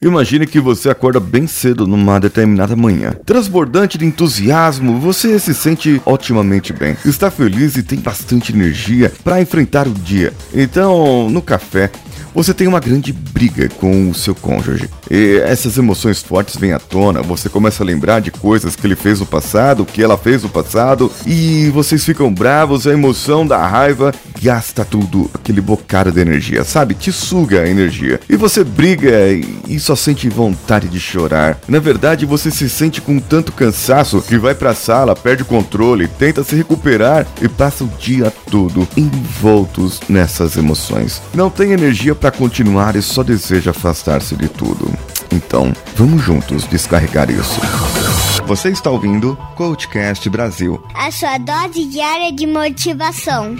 Imagine que você acorda bem cedo numa determinada manhã. Transbordante de entusiasmo, você se sente otimamente bem. Está feliz e tem bastante energia para enfrentar o dia. Então, no café, você tem uma grande briga com o seu cônjuge. E essas emoções fortes vêm à tona, você começa a lembrar de coisas que ele fez no passado, que ela fez no passado, e vocês ficam bravos, a emoção da raiva gasta tudo, aquele bocado de energia, sabe? Te suga a energia. E você briga e só sente vontade de chorar. Na verdade, você se sente com tanto cansaço que vai pra sala, perde o controle, tenta se recuperar e passa o dia todo envoltos nessas emoções. Não tem energia para continuar e só deseja afastar-se de tudo. Então, vamos juntos descarregar isso. Você está ouvindo Coachcast Brasil a sua dose diária de motivação.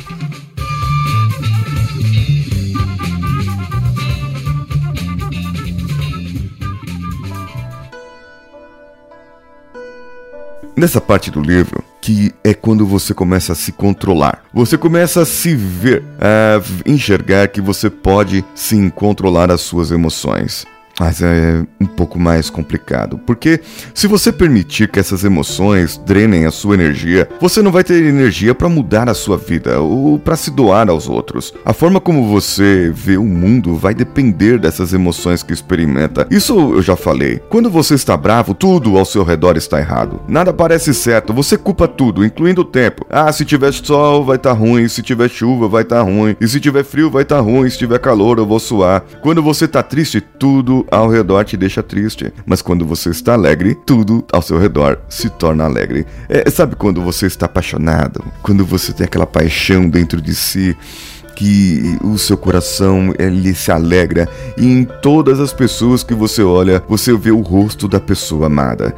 Nessa parte do livro, que é quando você começa a se controlar. Você começa a se ver, a enxergar que você pode sim controlar as suas emoções. Mas é um pouco mais complicado, porque se você permitir que essas emoções drenem a sua energia, você não vai ter energia para mudar a sua vida ou para se doar aos outros. A forma como você vê o mundo vai depender dessas emoções que experimenta. Isso eu já falei. Quando você está bravo, tudo ao seu redor está errado. Nada parece certo, você culpa tudo, incluindo o tempo. Ah, se tiver sol vai estar tá ruim, se tiver chuva vai estar tá ruim, e se tiver frio vai estar tá ruim, se tiver calor eu vou suar. Quando você está triste, tudo ao redor te deixa triste, mas quando você está alegre, tudo ao seu redor se torna alegre. É, sabe quando você está apaixonado? Quando você tem aquela paixão dentro de si? Que o seu coração ele se alegra e em todas as pessoas que você olha, você vê o rosto da pessoa amada.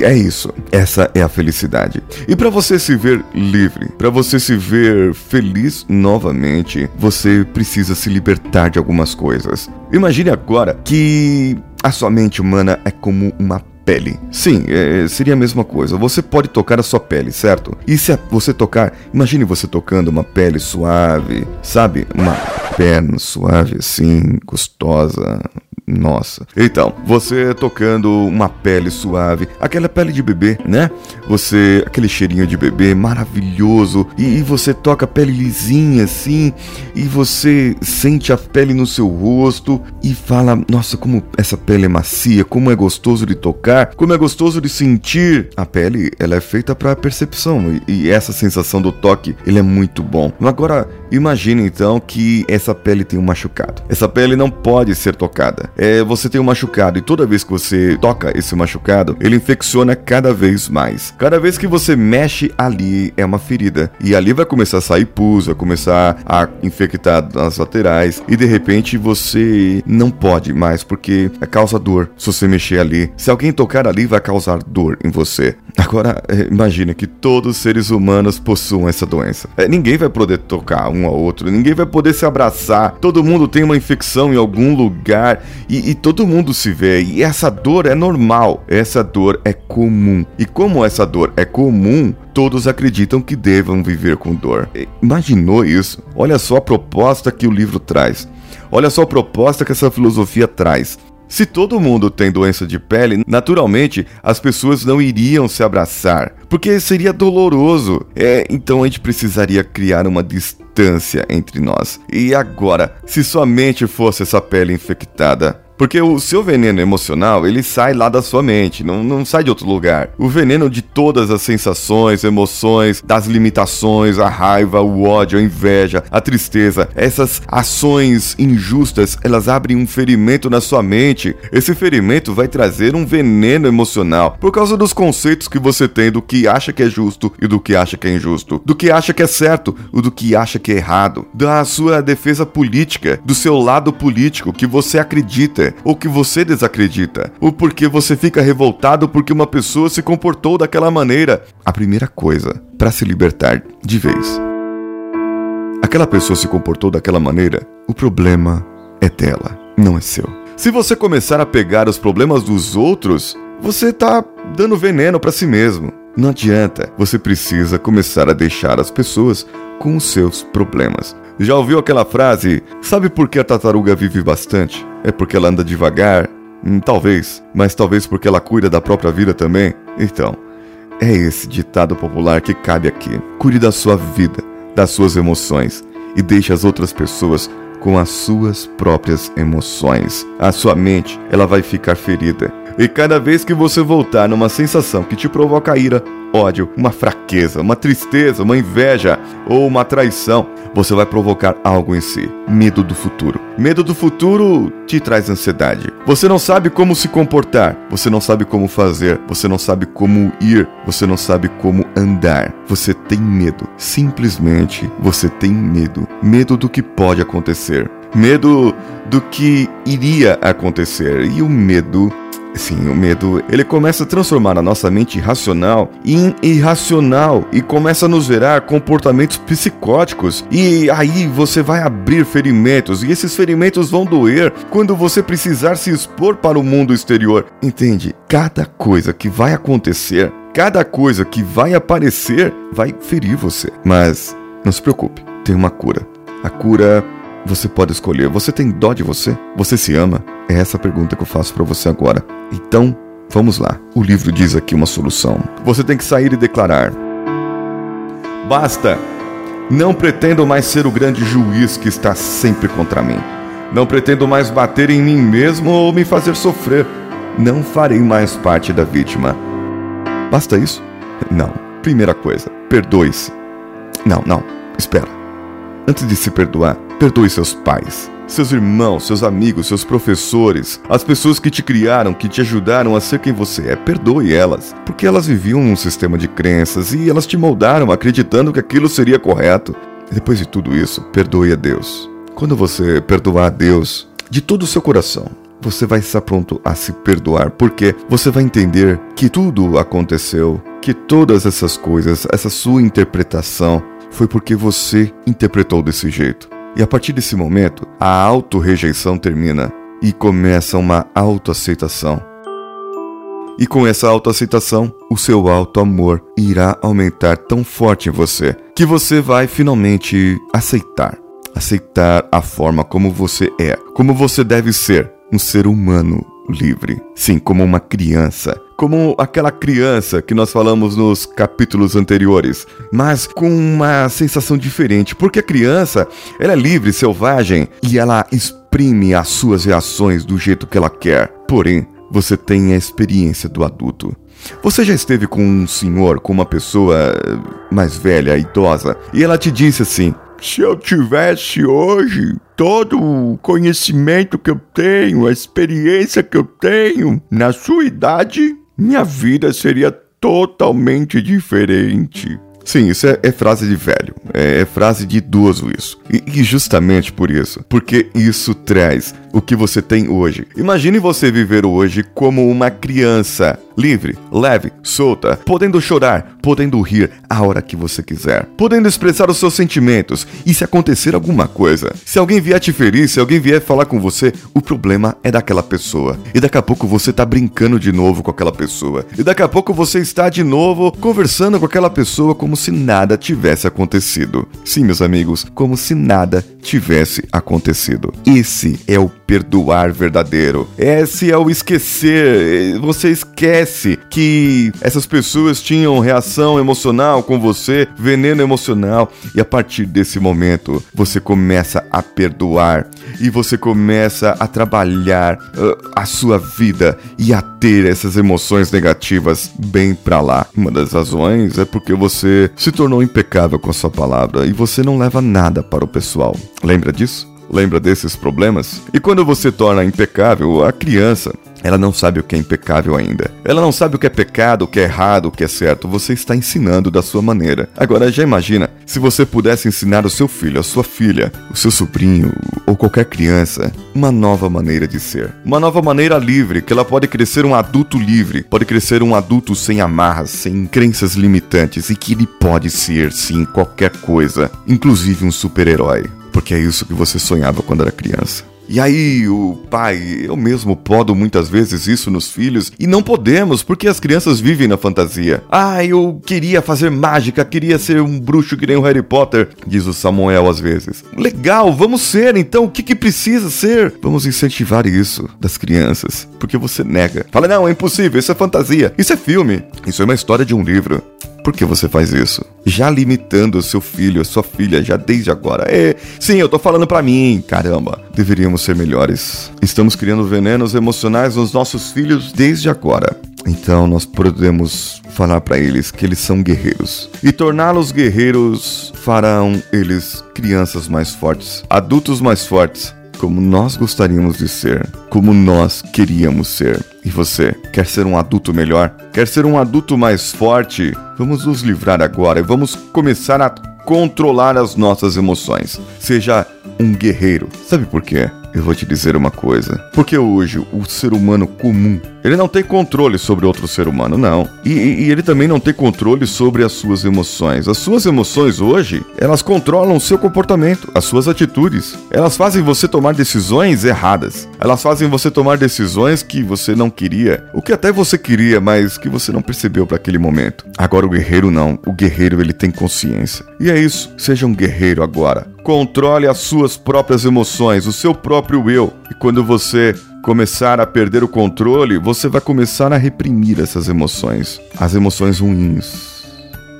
É isso, essa é a felicidade. E para você se ver livre, para você se ver feliz novamente, você precisa se libertar de algumas coisas. Imagine agora que a sua mente humana é como uma pele. Sim, é, seria a mesma coisa. Você pode tocar a sua pele, certo? E se você tocar, imagine você tocando uma pele suave, sabe? Uma perna suave assim, gostosa, nossa. Então, você tocando uma pele suave, aquela pele de bebê, né? Você, aquele cheirinho de bebê maravilhoso, e, e, você toca a pele lisinha assim, e você sente a pele no seu rosto e fala: Nossa, como essa pele é macia, como é gostoso de tocar, como é gostoso de sentir. A pele, ela é feita para percepção, e, e essa sensação do toque, ele é muito bom. Agora, imagine então que essa pele tem um machucado. Essa pele não pode ser tocada é, você tem um machucado e toda vez que você toca esse machucado, ele infecciona cada vez mais. Cada vez que você mexe ali é uma ferida e ali vai começar a sair pus, vai começar a infectar as laterais e de repente você não pode mais porque é causa dor se você mexer ali. Se alguém tocar ali vai causar dor em você. Agora é, imagine que todos os seres humanos possuam essa doença. É, ninguém vai poder tocar um ao outro, ninguém vai poder se abraçar. Todo mundo tem uma infecção em algum lugar e, e, todo mundo se vê. E essa dor é normal, essa dor é comum. E como essa dor é comum, todos acreditam que devam viver com dor. Imaginou isso? Olha só a proposta que o livro traz. Olha só a proposta que essa filosofia traz. Se todo mundo tem doença de pele, naturalmente as pessoas não iriam se abraçar, porque seria doloroso. É, então a gente precisaria criar uma distância entre nós. E agora, se somente fosse essa pele infectada, porque o seu veneno emocional, ele sai lá da sua mente, não, não sai de outro lugar. O veneno de todas as sensações, emoções, das limitações, a raiva, o ódio, a inveja, a tristeza, essas ações injustas, elas abrem um ferimento na sua mente. Esse ferimento vai trazer um veneno emocional por causa dos conceitos que você tem do que acha que é justo e do que acha que é injusto, do que acha que é certo e do que acha que é errado, da sua defesa política, do seu lado político que você acredita ou que você desacredita, ou porque você fica revoltado porque uma pessoa se comportou daquela maneira. A primeira coisa para se libertar de vez. Aquela pessoa se comportou daquela maneira, o problema é dela, não é seu. Se você começar a pegar os problemas dos outros, você está dando veneno para si mesmo. Não adianta, você precisa começar a deixar as pessoas com os seus problemas. Já ouviu aquela frase? Sabe por que a tartaruga vive bastante? É porque ela anda devagar Hum, talvez, mas talvez porque ela cuida da própria vida também. Então, é esse ditado popular que cabe aqui. Cuide da sua vida, das suas emoções e deixe as outras pessoas com as suas próprias emoções. A sua mente, ela vai ficar ferida. E cada vez que você voltar numa sensação que te provoca ira, ódio, uma fraqueza, uma tristeza, uma inveja ou uma traição, você vai provocar algo em si. Medo do futuro. Medo do futuro te traz ansiedade. Você não sabe como se comportar, você não sabe como fazer, você não sabe como ir, você não sabe como andar. Você tem medo. Simplesmente você tem medo. Medo do que pode acontecer. Medo do que iria acontecer. E o medo Sim, o medo, ele começa a transformar a nossa mente racional em irracional e começa a nos gerar comportamentos psicóticos. E aí você vai abrir ferimentos e esses ferimentos vão doer quando você precisar se expor para o mundo exterior. Entende? Cada coisa que vai acontecer, cada coisa que vai aparecer vai ferir você. Mas não se preocupe, tem uma cura. A cura você pode escolher. Você tem dó de você? Você se ama? É essa a pergunta que eu faço para você agora. Então, vamos lá. O livro diz aqui uma solução. Você tem que sair e declarar: Basta! Não pretendo mais ser o grande juiz que está sempre contra mim. Não pretendo mais bater em mim mesmo ou me fazer sofrer. Não farei mais parte da vítima. Basta isso? Não. Primeira coisa, perdoe-se. Não, não. Espera. Antes de se perdoar, perdoe seus pais, seus irmãos, seus amigos, seus professores, as pessoas que te criaram, que te ajudaram a ser quem você é. Perdoe elas, porque elas viviam num sistema de crenças e elas te moldaram acreditando que aquilo seria correto. Depois de tudo isso, perdoe a Deus. Quando você perdoar a Deus de todo o seu coração, você vai estar pronto a se perdoar, porque você vai entender que tudo aconteceu, que todas essas coisas, essa sua interpretação, foi porque você interpretou desse jeito. E a partir desse momento, a auto-rejeição termina e começa uma autoaceitação. E com essa autoaceitação, o seu auto-amor irá aumentar tão forte em você que você vai finalmente aceitar. Aceitar a forma como você é, como você deve ser, um ser humano livre. Sim, como uma criança. Como aquela criança que nós falamos nos capítulos anteriores, mas com uma sensação diferente, porque a criança, ela é livre, selvagem e ela exprime as suas reações do jeito que ela quer. Porém, você tem a experiência do adulto. Você já esteve com um senhor, com uma pessoa mais velha, idosa, e ela te disse assim: se eu tivesse hoje todo o conhecimento que eu tenho, a experiência que eu tenho, na sua idade, minha vida seria totalmente diferente. Sim, isso é, é, frase de velho, é, é, frase de idoso isso. E, e, justamente por isso, porque isso traz o que você tem hoje. Imagine você viver hoje como uma criança, livre, leve, solta, podendo chorar, podendo rir a hora que você quiser, podendo expressar os seus sentimentos. E se acontecer alguma coisa, se alguém vier te ferir, se alguém vier falar com você, o problema é daquela pessoa. E daqui a pouco você tá brincando de novo com aquela pessoa. E daqui a pouco você está de novo conversando com aquela pessoa como se nada tivesse acontecido. Sim, meus amigos, como se nada tivesse acontecido. Esse é o perdoar verdadeiro. Esse é o esquecer. Você esquece que essas pessoas tinham reação emocional com você, veneno emocional, e a partir desse momento você começa a perdoar e você começa a trabalhar uh, a sua vida e a ter essas emoções negativas bem para lá. Uma das razões é porque você se tornou impecável com a sua palavra e você não leva nada para o pessoal. Lembra disso? Lembra desses problemas? E quando você torna impecável a criança, ela não sabe o que é impecável ainda. Ela não sabe o que é pecado, o que é errado, o que é certo. Você está ensinando da sua maneira. Agora já imagina se você pudesse ensinar o seu filho, a sua filha, o seu sobrinho ou qualquer criança uma nova maneira de ser. Uma nova maneira livre, que ela pode crescer um adulto livre, pode crescer um adulto sem amarras, sem crenças limitantes e que ele pode ser sim qualquer coisa, inclusive um super-herói porque é isso que você sonhava quando era criança. E aí, o pai, eu mesmo podo muitas vezes isso nos filhos e não podemos porque as crianças vivem na fantasia. Ah, eu queria fazer mágica, queria ser um bruxo que nem o Harry Potter, diz o Samuel às vezes. Legal, vamos ser então, o que, que precisa ser? Vamos incentivar isso das crianças, porque você nega. Fala, não, é impossível, isso é fantasia, isso é filme, isso é uma história de um livro. Por que você faz isso? Já limitando o seu filho, a sua filha, já desde agora. É, sim, eu tô falando para mim, caramba. Deveríamos ser melhores. Estamos criando venenos emocionais nos nossos filhos desde agora. Então nós podemos falar para eles que eles são guerreiros. E torná-los guerreiros farão eles crianças mais fortes, adultos mais fortes, como nós gostaríamos de ser, como nós queríamos ser. E você, quer ser um adulto melhor? Quer ser um adulto mais forte? Vamos nos livrar agora e vamos começar a controlar as nossas emoções. Seja um guerreiro. Sabe por quê? Eu vou te dizer uma coisa. Porque hoje o ser humano comum ele não tem controle sobre outro ser humano, não. E, e, ele também não tem controle sobre as suas emoções. As suas emoções hoje, elas controlam o seu comportamento, as suas atitudes. Elas fazem você tomar decisões erradas. Elas fazem você tomar decisões que você não queria, o que até você queria, mas que você não percebeu para aquele momento. Agora o guerreiro não. O guerreiro ele tem consciência. E é isso. Seja um guerreiro agora. Controle as suas próprias emoções, o seu próprio eu. E quando você começar a perder o controle, você vai começar a reprimir essas emoções, as emoções ruins.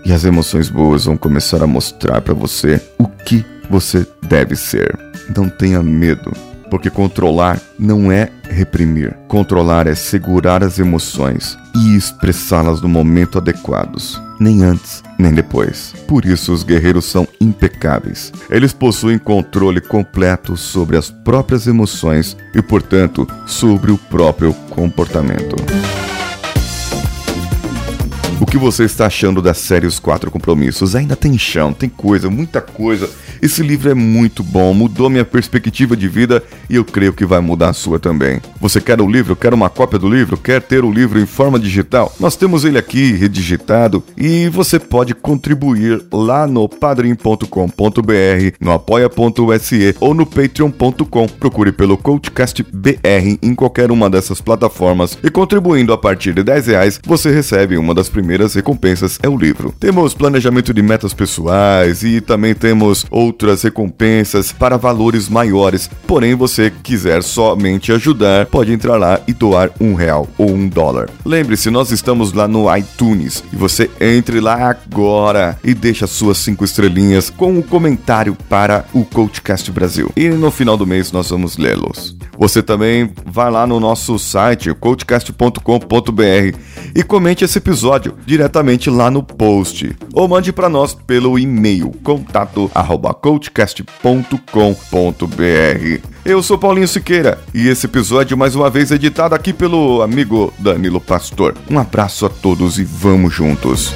E as emoções boas vão começar a mostrar para você o que você deve ser. Não tenha medo, porque controlar não é reprimir. Controlar é segurar as emoções e expressá-las no momento adequados, nem antes nem depois. Por isso os guerreiros são impecáveis. Eles possuem controle completo sobre as próprias emoções e, portanto, sobre o próprio comportamento. O que você está achando da série Os Quatro Compromissos? Ainda tem chão, tem coisa, muita coisa esse livro é muito bom, mudou minha perspectiva de vida e eu creio que vai mudar a sua também. Você quer o livro? Quer uma cópia do livro? Quer ter o livro em forma digital? Nós temos ele aqui redigitado e você pode contribuir lá no padrim.com.br, no apoia.se ou no patreon.com. Procure pelo Coachcast BR em qualquer uma dessas plataformas e contribuindo a partir de 10 reais você recebe uma das primeiras recompensas, é o livro. Temos planejamento de metas pessoais e também temos outras recompensas para valores maiores. Porém, você quiser somente ajudar, pode entrar lá e doar um real ou um dólar. Lembre-se, nós estamos lá no iTunes e você entre lá agora e deixa suas cinco estrelinhas com um comentário para o Coachcast Brasil. E no final do mês nós vamos lê-los. Você também vai lá no nosso site, coachcast.com.br, e comente esse episódio diretamente lá no post. Ou mande para nós pelo e-mail contato@coachcast.com.br. Eu sou Paulinho Siqueira e esse episódio mais uma vez editado aqui pelo amigo Danilo Pastor. Um abraço a todos e vamos juntos.